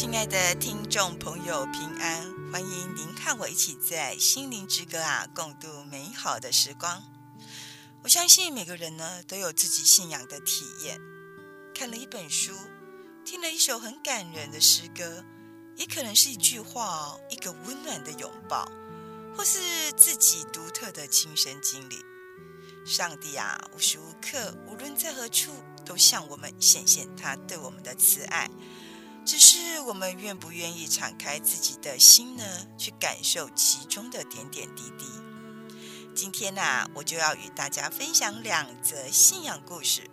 亲爱的听众朋友，平安！欢迎您和我一起在心灵之歌啊，共度美好的时光。我相信每个人呢都有自己信仰的体验。看了一本书，听了一首很感人的诗歌，也可能是一句话，一个温暖的拥抱，或是自己独特的亲身经历。上帝啊，无时无刻，无论在何处，都向我们显现他对我们的慈爱。只是我们愿不愿意敞开自己的心呢？去感受其中的点点滴滴。今天呢、我就要与大家分享两则信仰故事。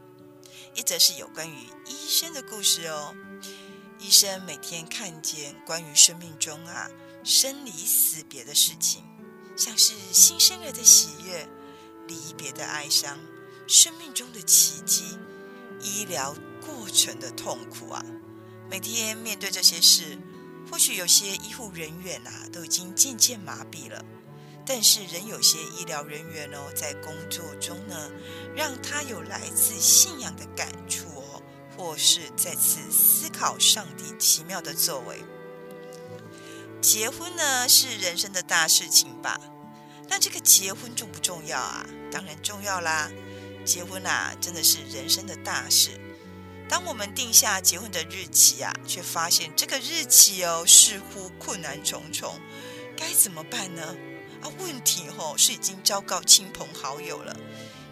一则是有关于医生的故事哦。医生每天看见关于生命中啊生离死别的事情，像是新生儿的喜悦、离别的哀伤、生命中的奇迹、医疗过程的痛苦啊。每天面对这些事，或许有些医护人员啊都已经渐渐麻痹了，但是仍有些医疗人员哦，在工作中呢，让他有来自信仰的感触哦，或是再次思考上帝奇妙的作为。结婚呢是人生的大事情吧？那这个结婚重不重要啊？当然重要啦！结婚啊，真的是人生的大事。当我们定下结婚的日期啊，却发现这个日期哦，似乎困难重重，该怎么办呢？啊，问题哦是已经昭告亲朋好友了，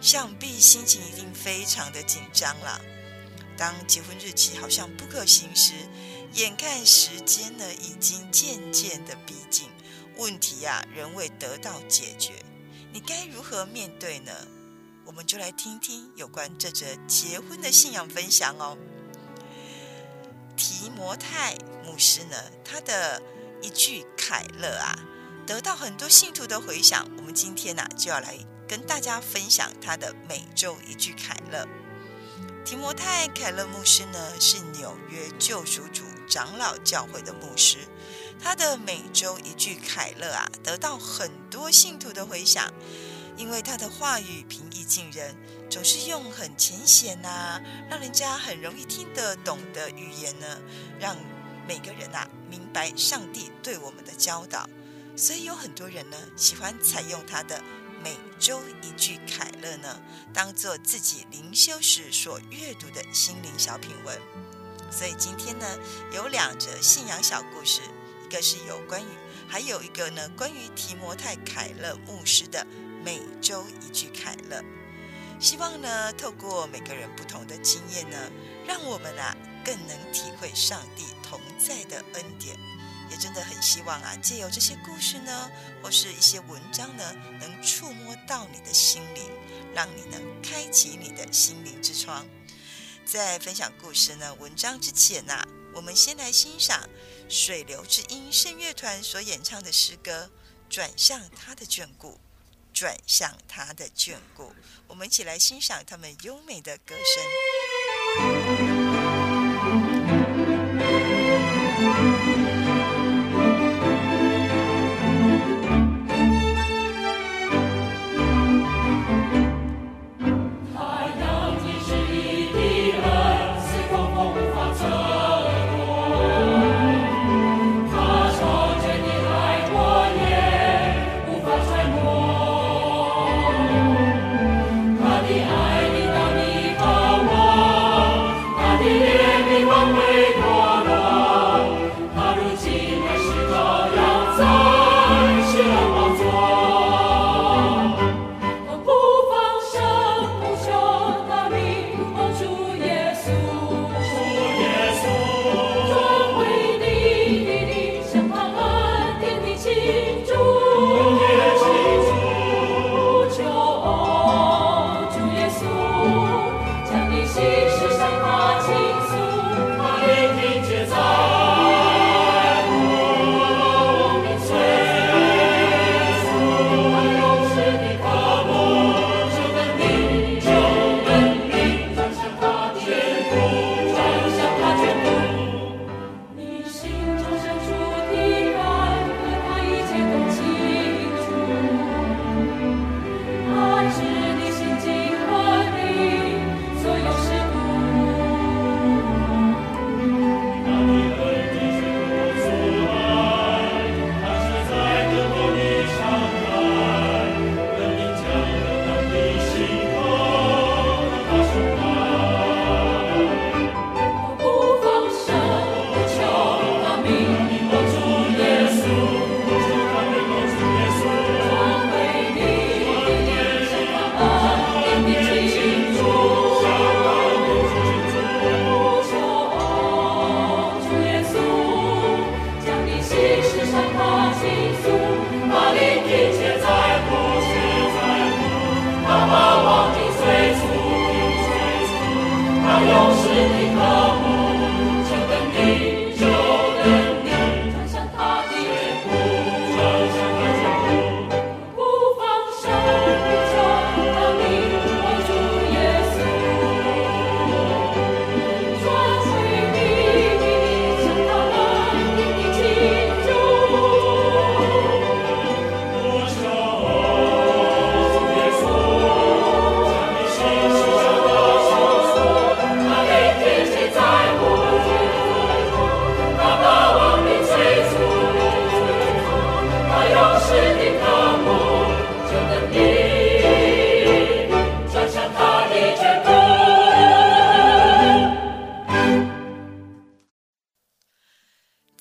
想必心情一定非常的紧张啦。当结婚日期好像不可行时，眼看时间呢已经渐渐的逼近，问题啊仍未得到解决，你该如何面对呢？我们就来听听有关这则结婚的信仰分享哦。提摩太牧师呢，他的一句凯乐啊，得到很多信徒的回响。我们今天呢、就要来跟大家分享他的每周一句凯乐。提摩太凯勒牧师呢，是纽约救赎主长老教会的牧师，他的每周一句凯乐啊，得到很多信徒的回响。因为他的话语平易近人，总是用很浅显呐、让人家很容易听得懂的语言呢，让每个人啊明白上帝对我们的教导。所以有很多人呢喜欢采用他的每周一句凯乐呢，当做自己灵修时所阅读的心灵小品文。所以今天呢有两则信仰小故事，一个是有关于，还有一个呢关于提摩太凯勒牧师的。每周一句凯乐，希望呢，透过每个人不同的经验呢，让我们啊更能体会上帝同在的恩典。也真的很希望啊，借由这些故事呢，或是一些文章呢，能触摸到你的心灵，让你能开启你的心灵之窗。在分享故事呢、文章之前呢、啊，我们先来欣赏水流之音圣乐团所演唱的诗歌《转向他的眷顾》。转向他的眷顾，我们一起来欣赏他们优美的歌声。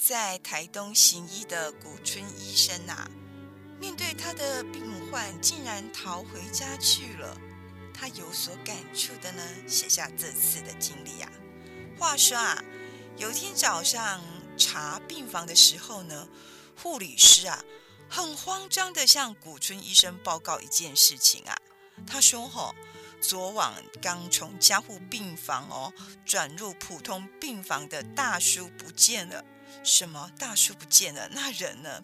在台东行医的古村医生啊，面对他的病患，竟然逃回家去了。他有所感触的呢，写下这次的经历啊。话说啊，有天早上查病房的时候呢，护理师啊，很慌张地向古村医生报告一件事情啊。他说：“吼，昨晚刚从加护病房哦转入普通病房的大叔不见了。什么？大叔不见了？那人呢？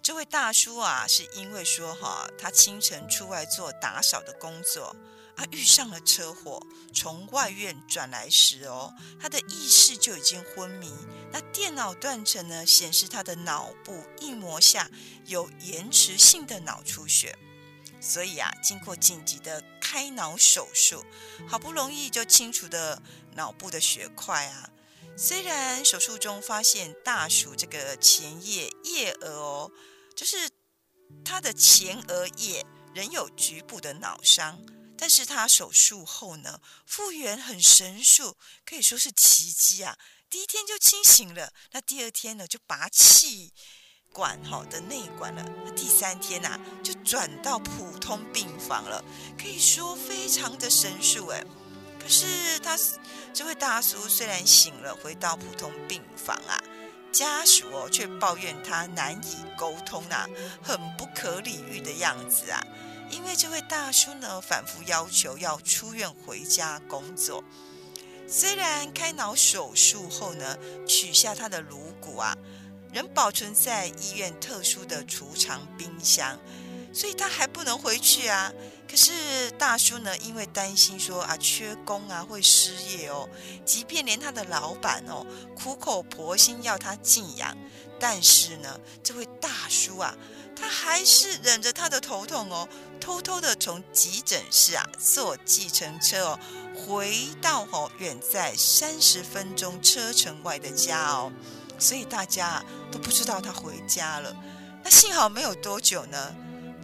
这位大叔啊，是因为说哈，他清晨出外做打扫的工作啊，遇上了车祸，从外院转来时哦，他的意识就已经昏迷。那电脑断层呢，显示他的脑部硬膜下有延迟性的脑出血。”所以啊，经过紧急的开脑手术，好不容易就清除的脑部的血块啊。虽然手术中发现大鼠这个前叶叶额哦，就是它的前额叶仍有局部的脑伤，但是他手术后呢，复原很神速，可以说是奇迹啊。第一天就清醒了，那第二天呢就拔气。管好的内管了，第三天呐、啊、就转到普通病房了，可以说非常的神速哎。可是他这位大叔虽然醒了，回到普通病房啊，家属哦却抱怨他难以沟通啊，很不可理喻的样子啊。因为这位大叔呢反复要求要出院回家工作，虽然开脑手术后呢取下他的颅骨啊。仍保存在医院特殊的储藏冰箱，所以他还不能回去啊。可是大叔呢，因为担心说啊缺工啊会失业哦，即便连他的老板哦苦口婆心要他静养，但是呢，这位大叔啊，他还是忍着他的头痛哦，偷偷的从急诊室啊坐计程车哦回到哦远在三十分钟车程外的家哦。所以大家都不知道他回家了。那幸好没有多久呢，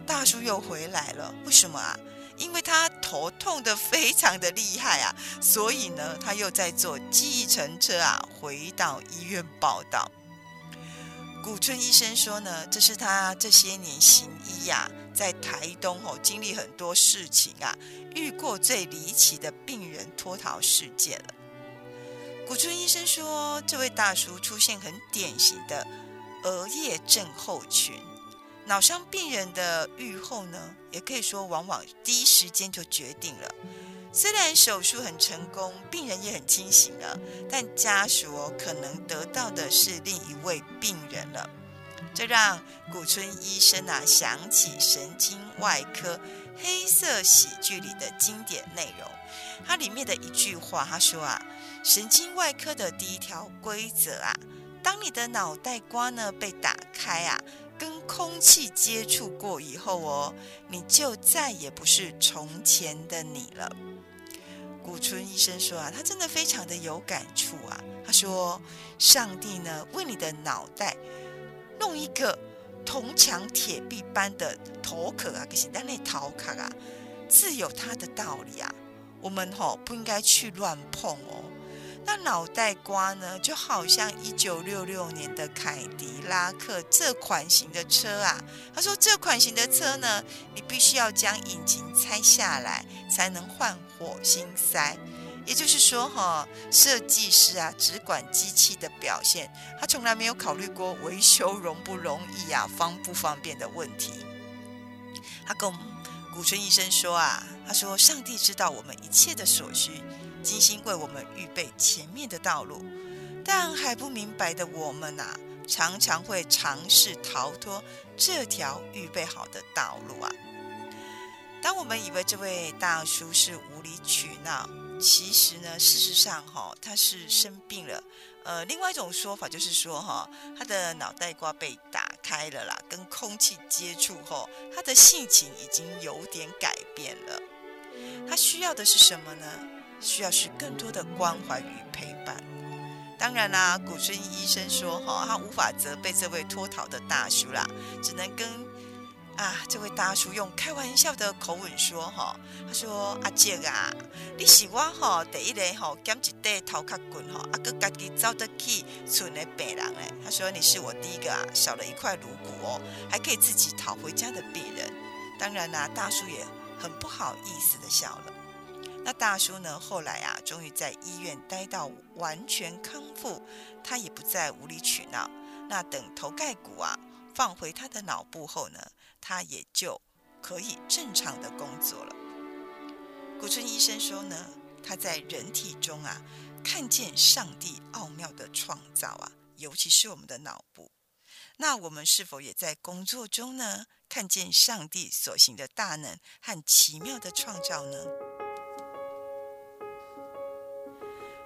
大叔又回来了。为什么啊？因为他头痛得非常的厉害啊，所以呢，他又在坐计程车啊回到医院报道。古村医生说呢，这是他这些年行医呀、啊，在台东哦经历很多事情啊，遇过最离奇的病人脱逃事件了。古村医生说，这位大叔出现很典型的额叶症候群。脑伤病人的预后呢，也可以说往往第一时间就决定了。虽然手术很成功，病人也很清醒了，但家属哦可能得到的是另一位病人了。这让古村医生啊想起神经外科黑色喜剧里的经典内容。它里面的一句话，他说啊。神经外科的第一条规则啊，当你的脑袋瓜呢被打开啊，跟空气接触过以后哦，你就再也不是从前的你了。古村医生说啊，他真的非常的有感触啊。他说，上帝呢为你的脑袋弄一个铜墙铁壁般的头壳啊，可是但那头壳啊，自有它的道理啊。我们吼、不应该去乱碰哦。那脑袋瓜呢，就好像一九六六年的凯迪拉克这款型的车啊。他说，这款型的车呢，你必须要将引擎拆下来，才能换火星塞。也就是说，哈，设计师啊，只管机器的表现，他从来没有考虑过维修容不容易啊，方不方便的问题。他跟古村医生说啊，他说，上帝知道我们一切的所需。精心为我们预备前面的道路，但还不明白的我们啊，常常会尝试逃脱这条预备好的道路啊。当我们以为这位大叔是无理取闹，其实呢，事实上哈、他是生病了。呃，另外一种说法就是说哈、他的脑袋瓜被打开了啦，跟空气接触后，他的性情已经有点改变了。他需要的是什么呢？需要是更多的关怀与陪伴。当然啦，古春医生说哈，他无法责备这位脱逃的大叔啦，只能跟啊，这位大叔用开玩笑的口吻说：“哈，他说阿姐啊，你是我哈第一个哈减一块头壳骨哈，阿哥家己走得起存的病人哎。他说你是我第一个啊少了一块颅骨哦，还可以自己讨回家的病人。当然啦，大叔也很不好意思的笑了。那大叔呢，后来啊，终于在医院待到完全康复，他也不再无理取闹。那等头盖骨啊放回他的脑部后呢，他也就可以正常的工作了。古村医生说呢，他在人体中啊，看见上帝奥妙的创造啊，尤其是我们的脑部。那我们是否也在工作中呢，看见上帝所行的大能和奇妙的创造呢？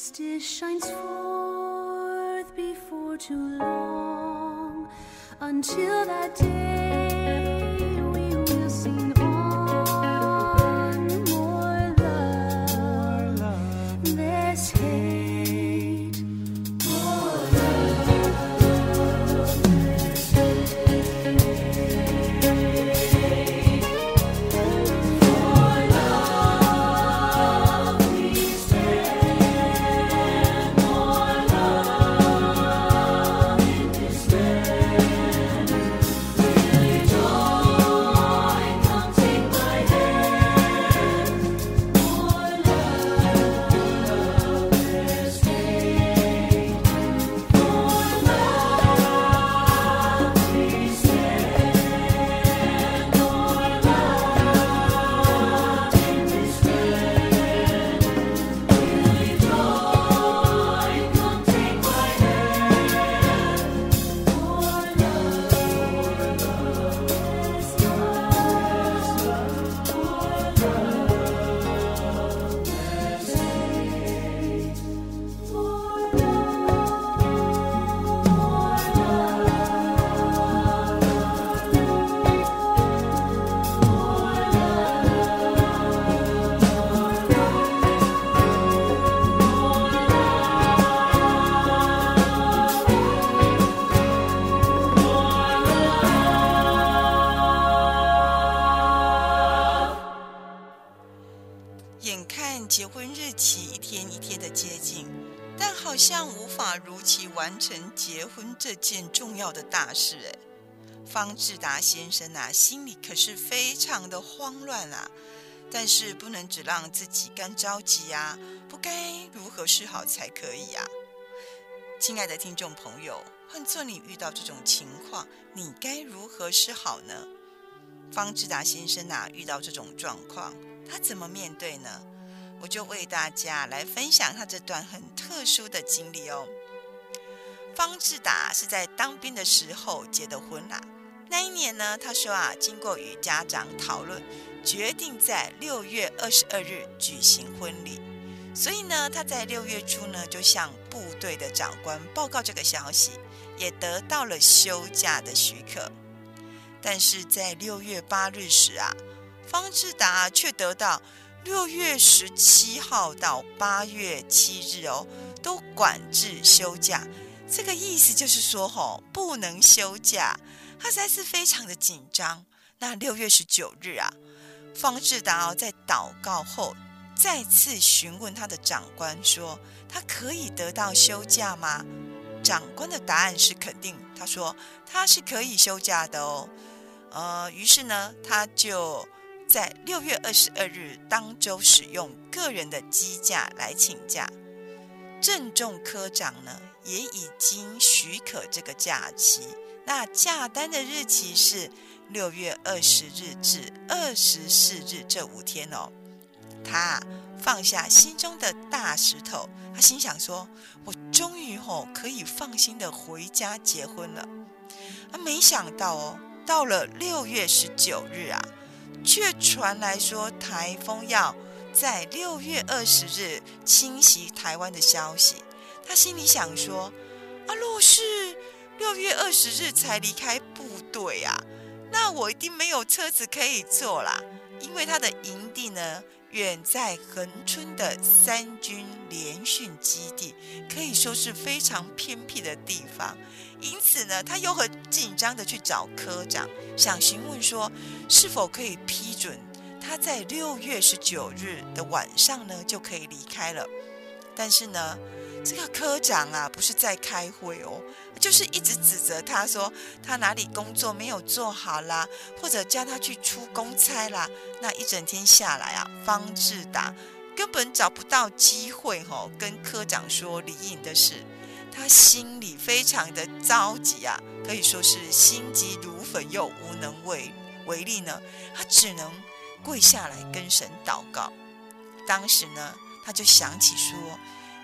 justice shines forth before too long until that day. 婚这件重要的大事，哎，方志达先生啊，心里可是非常的慌乱啊。但是不能只让自己干着急啊，不该如何是好才可以啊？亲爱的听众朋友，换做你遇到这种情况，你该如何是好呢？方志达先生啊，遇到这种状况，他怎么面对呢？我就为大家来分享他这段很特殊的经历哦。方志达是在当兵的时候结的婚啦，那一年呢，他说啊，经过与家长讨论，决定在六月二十二日举行婚礼。所以呢，他在六月初呢，就向部队的长官报告这个消息，也得到了休假的许可。但是在六月八日时啊，方志达却得到六月十七号到八月七日哦，都管制休假。这个意思就是说，吼，不能休假。他实在是非常的紧张。那六月十九日啊，方志达在祷告后再次询问他的长官说：“他可以得到休假吗？”长官的答案是肯定，他说他是可以休假的哦。呃，于是呢，他就在六月二十二日当周使用个人的机假来请假。正中科长呢，也已经许可这个假期。那假单的日期是六月二十日至二十四日这五天哦。他放下心中的大石头，他心想说：“我终于吼可以放心的回家结婚了。”啊，没想到哦，到了六月十九日啊，却传来说台风要在六月二十日侵袭台湾的消息。他心里想说：“啊，若是……”六月二十日才离开部队啊，那我一定没有车子可以坐啦。因为他的营地呢，远在恒春的三军联训基地，可以说是非常偏僻的地方。因此呢，他又很紧张的去找科长，想询问说，是否可以批准他在六月十九日的晚上呢，就可以离开了。但是呢，这个科长啊，不是在开会哦。就是一直指责他说他哪里工作没有做好啦，或者叫他去出公差啦。那一整天下来啊，方志达根本找不到机会吼跟科长说离营的事，他心里非常的着急啊，可以说是心急如焚又无能为为力呢。他只能跪下来跟神祷告。当时呢，他就想起说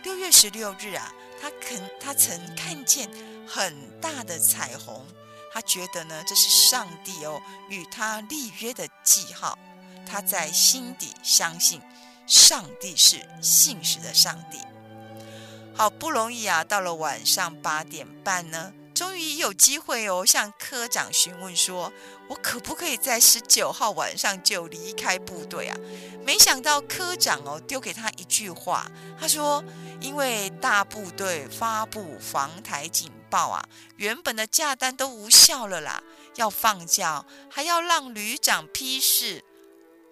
六月十六日啊，他肯他曾看见。很大的彩虹，他觉得呢，这是上帝哦与他立约的记号。他在心底相信上帝是信实的上帝。好不容易啊，到了晚上八点半呢，终于有机会哦，向科长询问说：“我可不可以在十九号晚上就离开部队啊？”没想到科长哦丢给他一句话，他说：“因为大部队发布防台警。”报啊，原本的假单都无效了啦，要放假还要让旅长批示，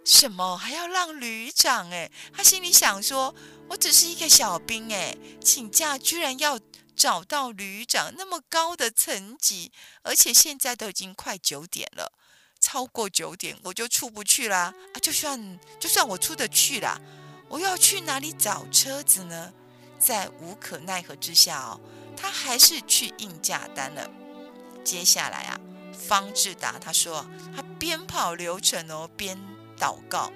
什么还要让旅长？哎，他心里想说，我只是一个小兵哎，请假居然要找到旅长那么高的层级，而且现在都已经快九点了，超过九点我就出不去啦啊！就算就算我出得去啦，我要去哪里找车子呢？在无可奈何之下哦。他还是去印假单了。接下来啊，方志达他说，他边跑流程哦，边祷告。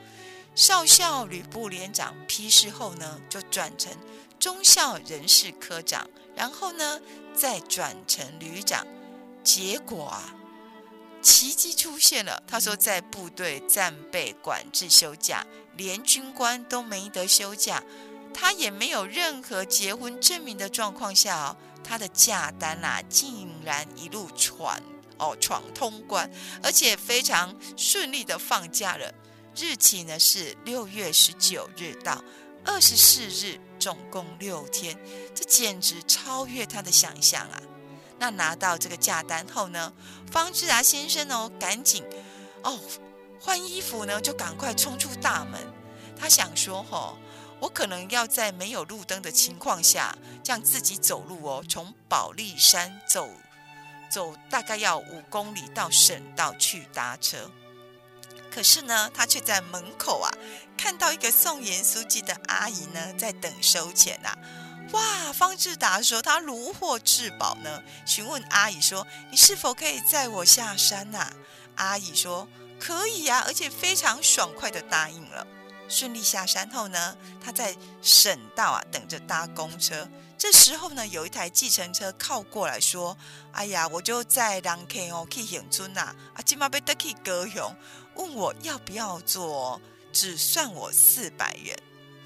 少校旅部连长批示后呢，就转成中校人事科长，然后呢，再转成旅长。结果啊，奇迹出现了。他说，在部队战备管制休假，连军官都没得休假，他也没有任何结婚证明的状况下哦。他的假单啊，竟然一路闯哦闯通关，而且非常顺利的放假了。日期呢是六月十九日到二十四日，总共六天，这简直超越他的想象啊！那拿到这个价单后呢，方志达先生哦，赶紧哦换衣服呢，就赶快冲出大门。他想说哦。我可能要在没有路灯的情况下，这样自己走路哦，从保利山走走大概要五公里到省道去搭车。可是呢，他却在门口啊看到一个送盐酥鸡的阿姨呢在等收钱呐、啊。哇！方志达说他如获至宝呢，询问阿姨说：“你是否可以载我下山呐、啊？”阿姨说：“可以呀、啊，而且非常爽快地答应了。”顺利下山后呢，他在省道啊等着搭公车，这时候呢，有一台计程车靠过来说：“哎呀，我就在兰溪哦去永春呐，啊，今嘛被得去高雄，问我要不要做，只算我四百元。”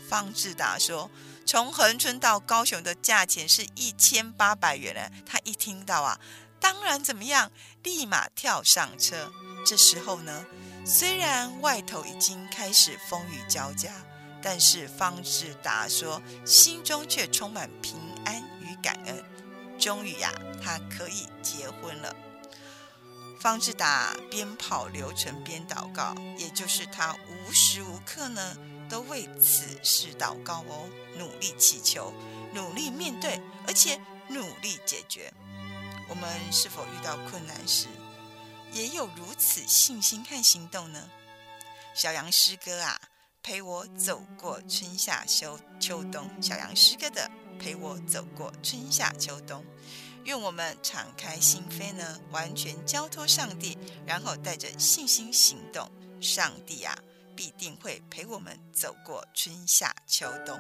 方志达说：“从恒春到高雄的价钱是一千八百元呢。”他一听到啊，当然怎么样，立马跳上车。这时候呢，虽然外头已经开始风雨交加，但是方志达说，心中却充满平安与感恩。终于呀，他可以结婚了。方志达边跑流程边祷告，也就是他无时无刻呢都为此事祷告哦，努力祈求，努力面对，而且努力解决。我们是否遇到困难时，也有如此信心和行动呢？小杨诗歌啊，陪我走过春夏秋秋冬。小杨诗歌的陪我走过春夏秋冬。愿我们敞开心扉呢，完全交托上帝，然后带着信心行动。上帝啊，必定会陪我们走过春夏秋冬。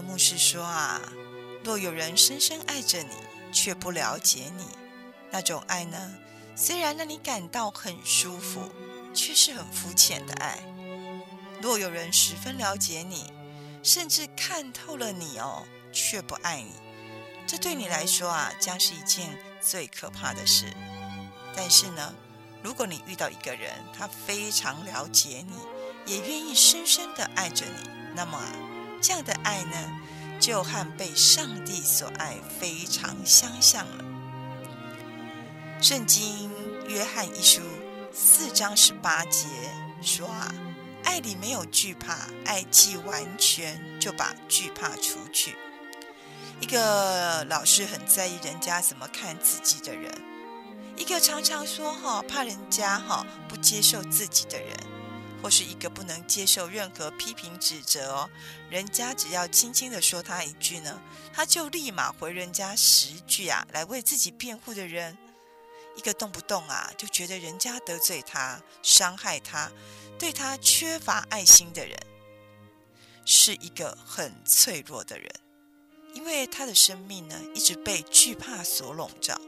牧师说啊，若有人深深爱着你，却不了解你，那种爱呢，虽然让你感到很舒服，却是很肤浅的爱。若有人十分了解你，甚至看透了你哦，却不爱你，这对你来说啊，将是一件最可怕的事。但是呢，如果你遇到一个人，他非常了解你，也愿意深深的爱着你，那么啊，这样的爱呢，就和被上帝所爱非常相像了。圣经约翰一书四章十八节说啊。爱里没有惧怕，爱既完全，就把惧怕除去。一个老是很在意人家怎么看自己的人，一个常常说哈怕人家哈不接受自己的人，或是一个不能接受任何批评指责哦，人家只要轻轻的说他一句呢，他就立马回人家十句啊，来为自己辩护的人，一个动不动啊就觉得人家得罪他、伤害他。对他缺乏爱心的人，是一个很脆弱的人，因为他的生命呢，一直被惧怕所笼罩。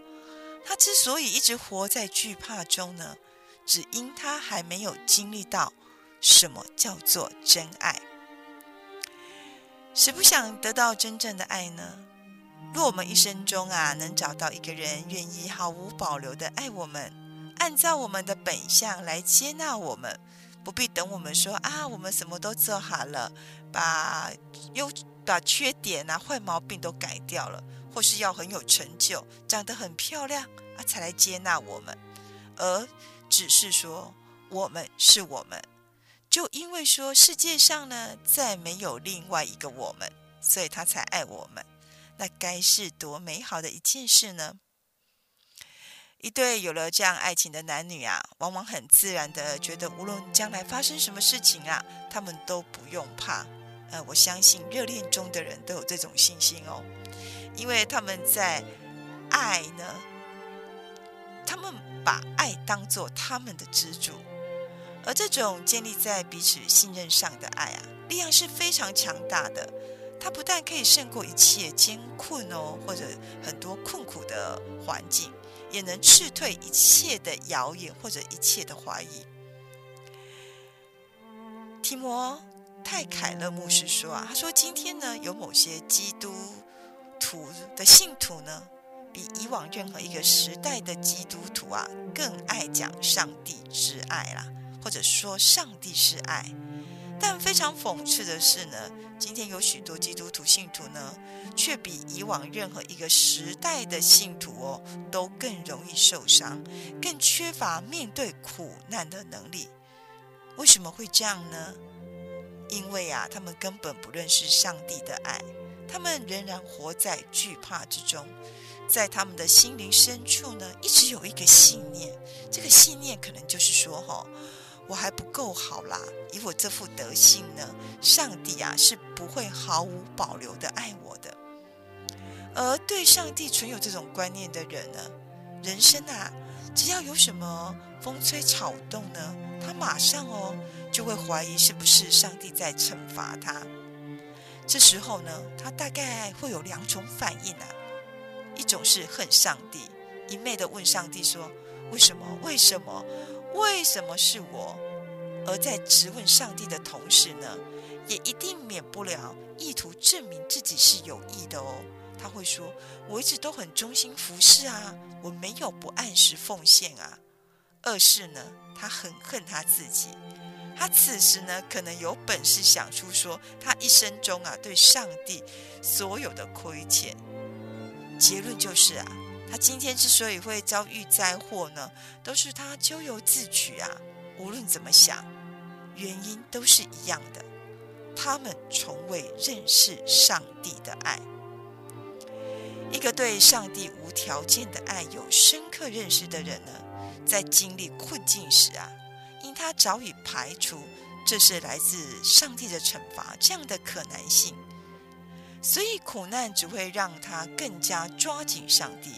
他之所以一直活在惧怕中呢，只因他还没有经历到什么叫做真爱。谁不想得到真正的爱呢？若我们一生中啊，能找到一个人愿意毫无保留的爱我们，按照我们的本相来接纳我们。不必等我们说啊，我们什么都做好了，把优把缺点啊、坏毛病都改掉了，或是要很有成就，长得很漂亮啊，才来接纳我们，而只是说我们是我们，就因为说世界上呢再没有另外一个我们，所以他才爱我们，那该是多美好的一件事呢？一对有了这样爱情的男女啊，往往很自然的觉得，无论将来发生什么事情啊，他们都不用怕。呃，我相信热恋中的人都有这种信心哦，因为他们在爱呢，他们把爱当做他们的支柱，而这种建立在彼此信任上的爱啊，力量是非常强大的。它不但可以胜过一切艰困哦，或者很多困苦的环境。也能斥退一切的谣言或者一切的怀疑。提摩太凯勒牧师说啊，他说今天呢，有某些基督徒的信徒呢，比以往任何一个时代的基督徒啊，更爱讲上帝之爱啦，或者说上帝是爱。但非常讽刺的是呢，今天有许多基督徒信徒呢，却比以往任何一个时代的信徒哦，都更容易受伤，更缺乏面对苦难的能力。为什么会这样呢？因为啊，他们根本不认识上帝的爱，他们仍然活在惧怕之中，在他们的心灵深处呢，一直有一个信念，这个信念可能就是说，哈。我还不够好啦！以我这副德性呢，上帝啊是不会毫无保留的爱我的。而对上帝存有这种观念的人呢，人生啊，只要有什么风吹草动呢，他马上哦就会怀疑是不是上帝在惩罚他。这时候呢，他大概会有两种反应啊，一种是恨上帝，一昧的问上帝说：为什么？为什么？为什么是我？而在质问上帝的同时呢，也一定免不了意图证明自己是有意的哦。他会说：“我一直都很忠心服侍啊，我没有不按时奉献啊。”二是呢，他很恨他自己。他此时呢，可能有本事想出说他一生中啊对上帝所有的亏欠。结论就是啊。他今天之所以会遭遇灾祸呢，都是他咎由自取啊！无论怎么想，原因都是一样的。他们从未认识上帝的爱。一个对上帝无条件的爱有深刻认识的人呢，在经历困境时啊，因他早已排除这是来自上帝的惩罚这样的可能性。所以苦难只会让他更加抓紧上帝，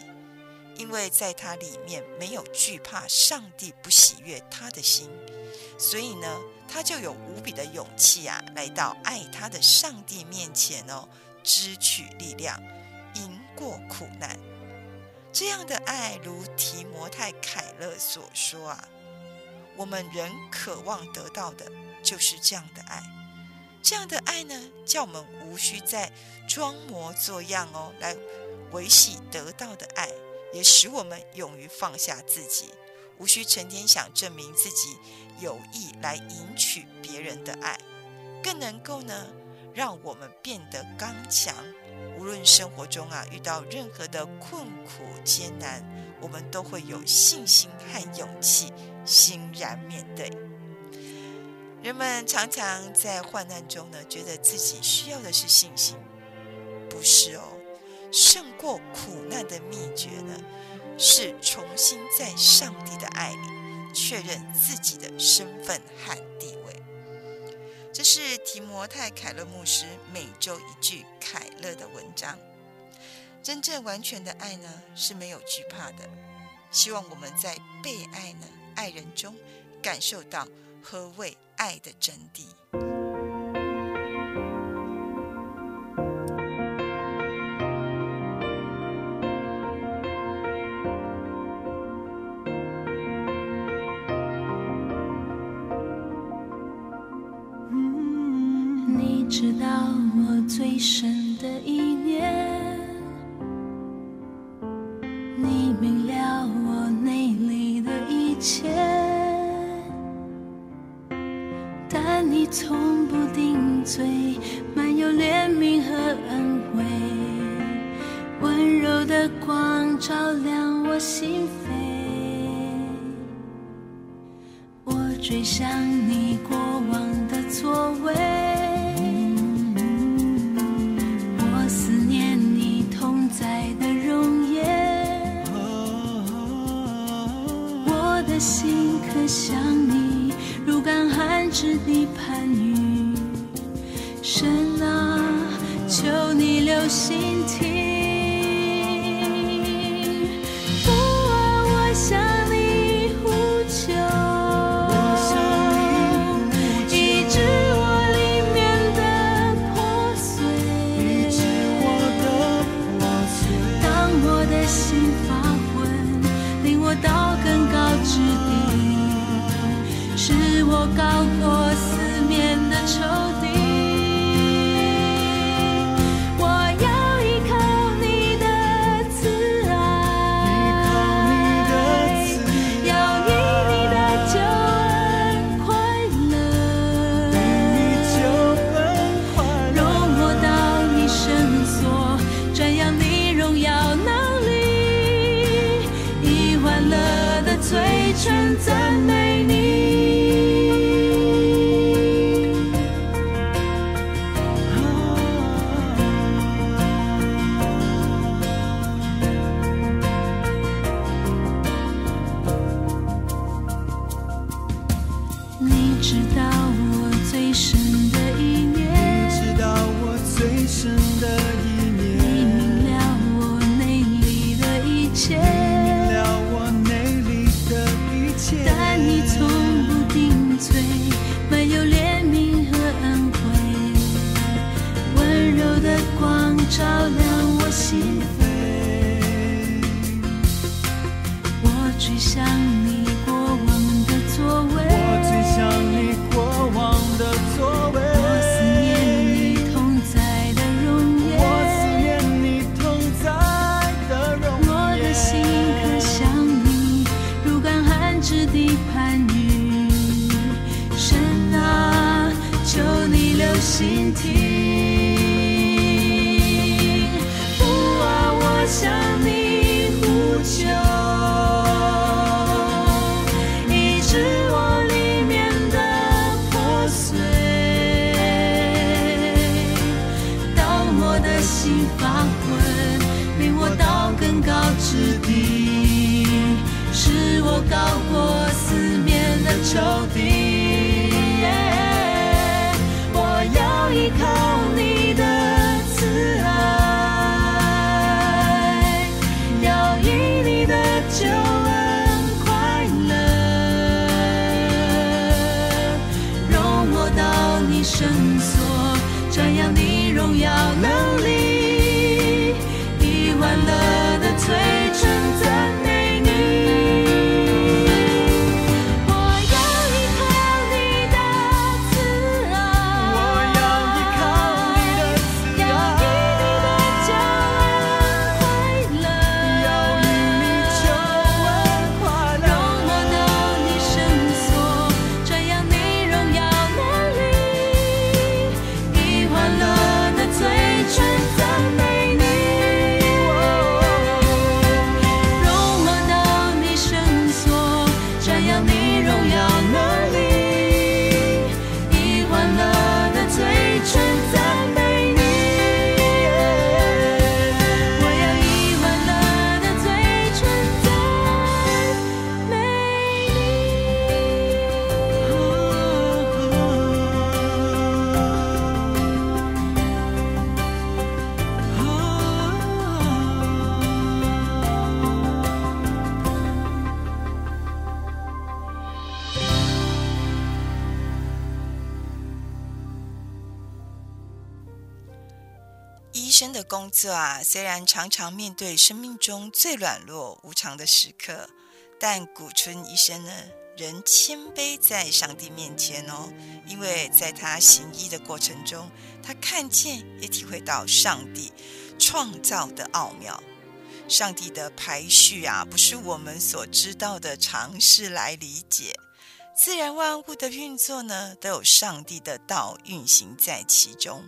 因为在他里面没有惧怕上帝不喜悦他的心，所以呢，他就有无比的勇气啊，来到爱他的上帝面前哦，支取力量，赢过苦难。这样的爱，如提摩太凯勒所说啊，我们人渴望得到的就是这样的爱。这样的爱呢，叫我们无需再装模作样哦，来维系得到的爱，也使我们勇于放下自己，无需成天想证明自己有意来赢取别人的爱，更能够呢，让我们变得刚强。无论生活中啊遇到任何的困苦艰难，我们都会有信心和勇气，欣然面对。人们常常在患难中呢，觉得自己需要的是信心，不是哦。胜过苦难的秘诀呢，是重新在上帝的爱里确认自己的身份和地位。这是提摩太凯勒牧师每周一句凯勒的文章。真正完全的爱呢，是没有惧怕的。希望我们在被爱呢、爱人中，感受到何谓爱的真谛。最深的意念，你明了我内里的一切。但你从不顶嘴，满有怜悯和恩惠，温柔的光照亮我心扉。我追想你过往的座位，deep 常常面对生命中最软弱无常的时刻，但古村医生呢，仍谦卑在上帝面前哦，因为在他行医的过程中，他看见也体会到上帝创造的奥妙。上帝的排序啊，不是我们所知道的常识来理解。自然万物的运作呢，都有上帝的道运行在其中。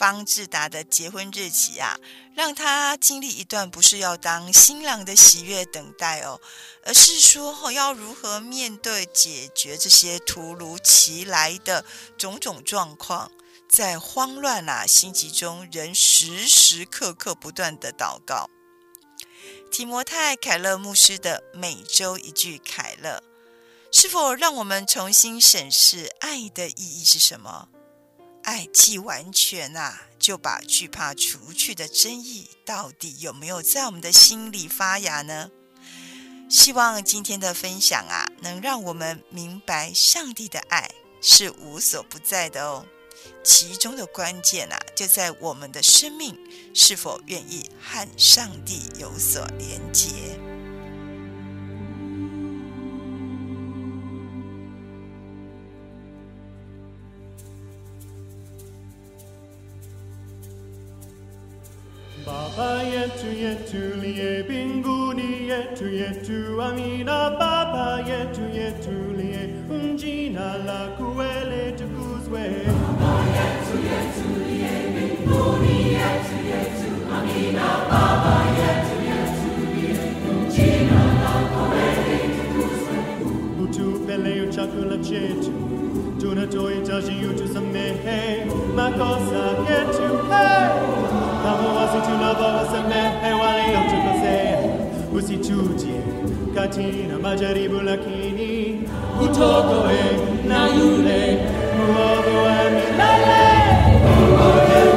方志达的结婚日期啊，让他经历一段不是要当新郎的喜悦等待哦，而是说哦，要如何面对解决这些突如其来的种种状况，在慌乱啊心急中，仍时时刻刻不断的祷告。提摩太凯勒牧师的每周一句凯勒，是否让我们重新审视爱的意义是什么？爱既完全啊，就把惧怕除去的争议，到底有没有在我们的心里发芽呢？希望今天的分享啊，能让我们明白上帝的爱是无所不在的哦。其中的关键啊，就在我们的生命是否愿意和上帝有所连结。Baba yetu yetu liye binguni yetu yetu amina. Baba yetu yetu liye unjina lako tukuzwe. Baba yetu yetu liye binguni yetu yetu amina. Baba yetu yetu liye unjina lako ele tukuzwe. Utupele chakula chetu. Tunatohitaji utusamehe makosa yetu. Hey! D'amour si tu ne vois se me e walio tu kose Usi chuji katina majaribu lakini Utoko e na yule Muogo wa milele Muogo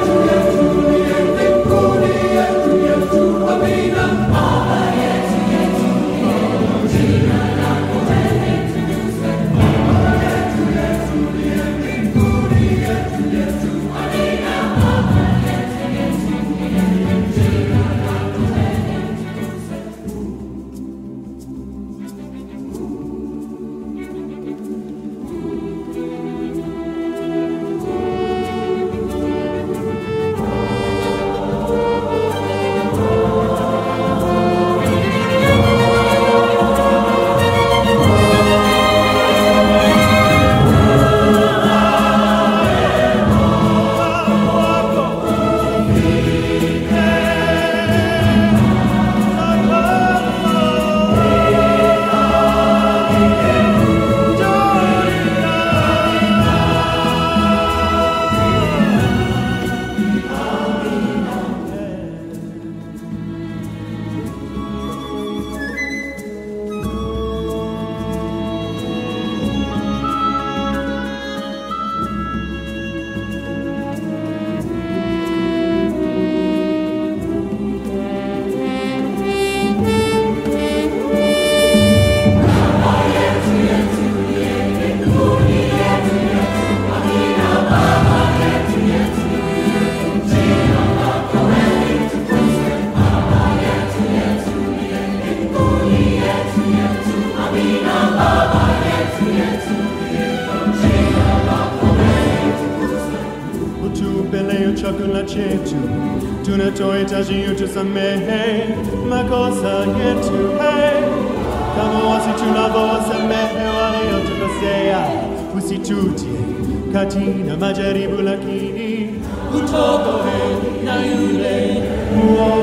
Church you to samehe makosa yetu hey. Kama wasitunavyowasame waliotukosea, usitutie katika majaribu, lakini utuokoe na yule mwovu.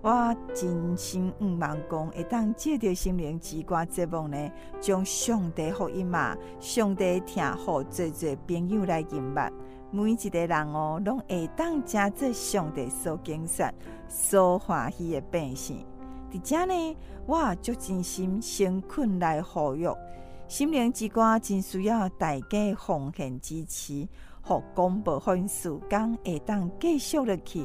我真心毋茫讲，会当借着心灵之歌节目呢，将上帝福音嘛，上帝听互侪侪朋友来认捌。每一个人哦，拢会当加做上帝所经说、所欢喜的百姓。伫遮呢，我足真心诚恳来呼吁，心灵之歌真需要大家奉献支持，互广播分时间会当继续落去。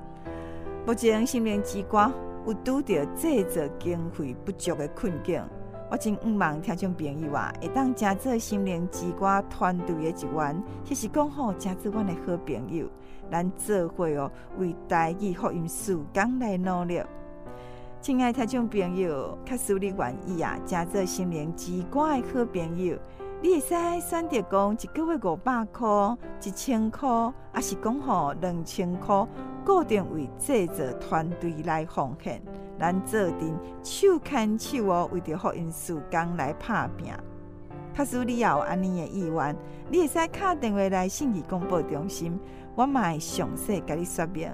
目前心灵之歌有拄着制作经费不足的困境，我真毋茫听众朋友啊，会当加做心灵之歌团队的一员，其实讲好加做阮的好朋友，咱做伙哦，为台语福音事工来努力。亲爱听众朋友，假使你愿意啊，加做心灵之歌的好朋友，你会使选择讲一个月五百块、一千块，还是讲吼两千块？固定为制作团队来奉献，咱做阵手牵手哦，为着福音事工来拍拼。假使你也有安尼的意愿，你会使敲电话来信义广播中心，我嘛会详细甲你说明。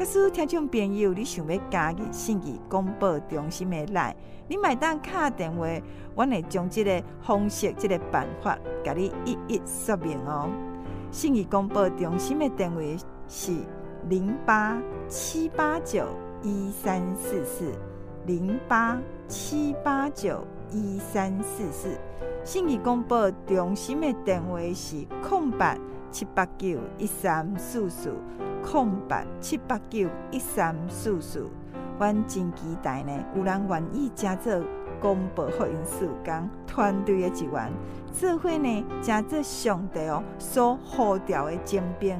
假使听众朋友你想要加入信义广播中心的来，你买当敲电话，我会将这个方式、这个办法甲你一一说明哦。信义广播中心的电话是。零八七八九一三四四，零八七八九一三四四。信义广播中心的电话是空白七八九一三四四，空白七八九一三四四。阮真期待呢，有人愿意加做广播福音事工团队的一员，做伙呢加做上帝哦所呼召的精兵。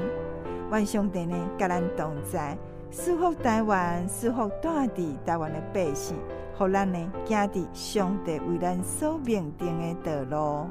愿上帝呢，甲咱同在，赐福台湾，赐福大地台湾的百姓，互咱呢行伫上帝为咱所命定的道路。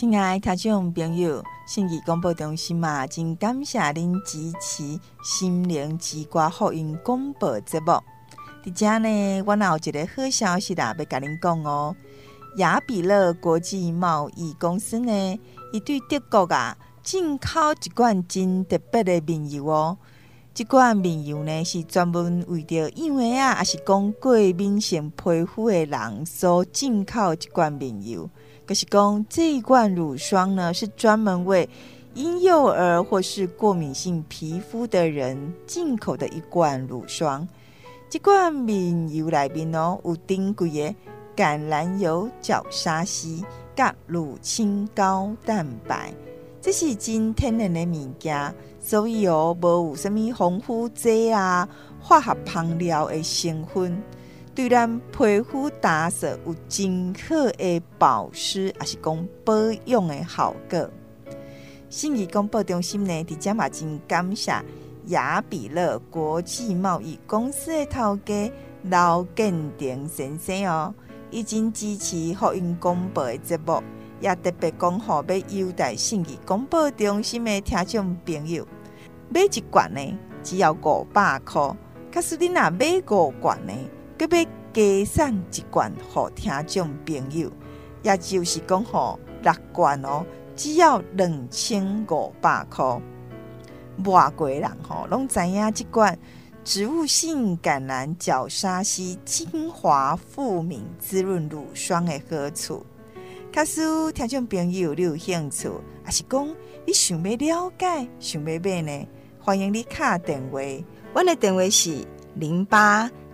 亲爱的听众朋友，信义广播中心嘛，真感谢您支持心灵之歌福音广播节目。伫遮呢，我有一个好消息啦，要甲您讲哦。雅比乐国际贸易公司呢，伊对德国啊进口一罐真特别的面油哦。这罐面油呢，是专门为着因为啊，也是讲过敏性皮肤的人所进口一罐面油。可是讲这一罐乳霜呢，是专门为婴幼儿或是过敏性皮肤的人进口的一罐乳霜。这罐面油里面哦，有珍贵的橄榄油、角鲨烯、甲乳清高蛋白，这是真天然的物件，所以哦，无有什么防腐剂啊、化学香料的成分。对咱皮肤打扫有真好的保湿，也是讲保养的效果。信义广播中心呢，伫遮嘛真感谢雅比乐国际贸易公司的头家刘建廷先生哦，已经支持福音广播的节目，也特别讲好要优待信义广播中心的听众朋友，买一罐呢只要五百块，可是你若买五罐呢，佮要加送一罐互听众朋友，也就是讲好六罐哦，只要两千五百块。外国人吼拢知影这罐植物性橄榄角鲨烯精华富敏滋润乳霜的好处。假使听众朋友你有兴趣，还是讲你想要了解、想要买呢？欢迎你卡电话，我的电话是零八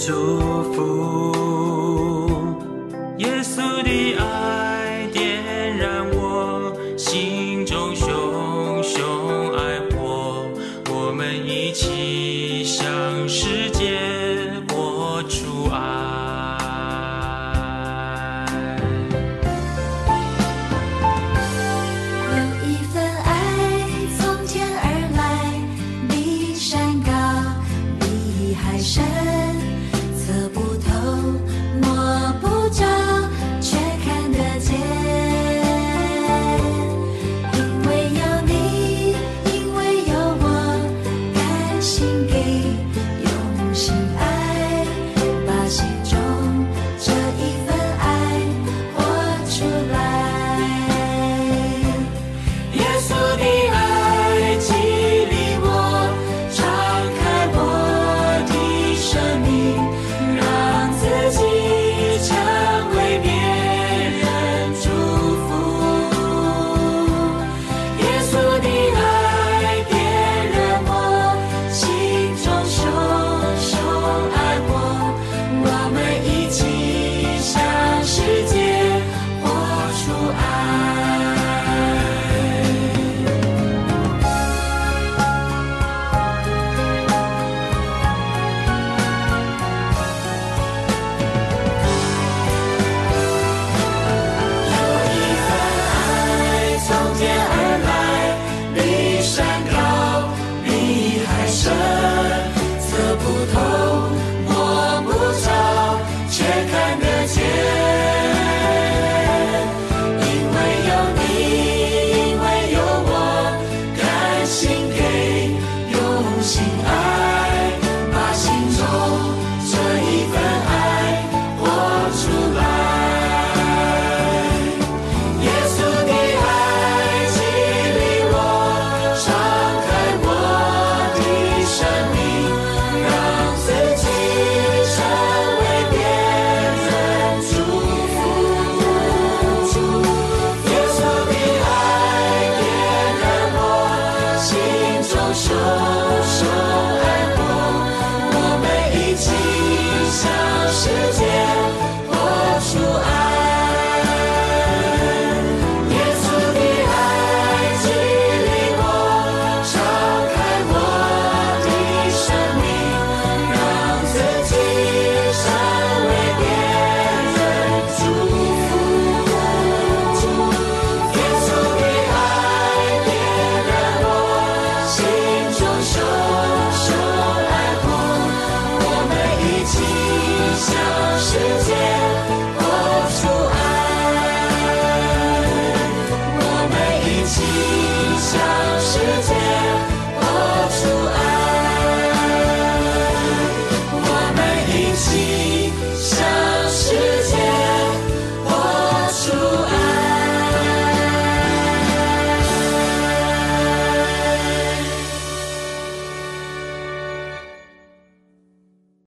祝福。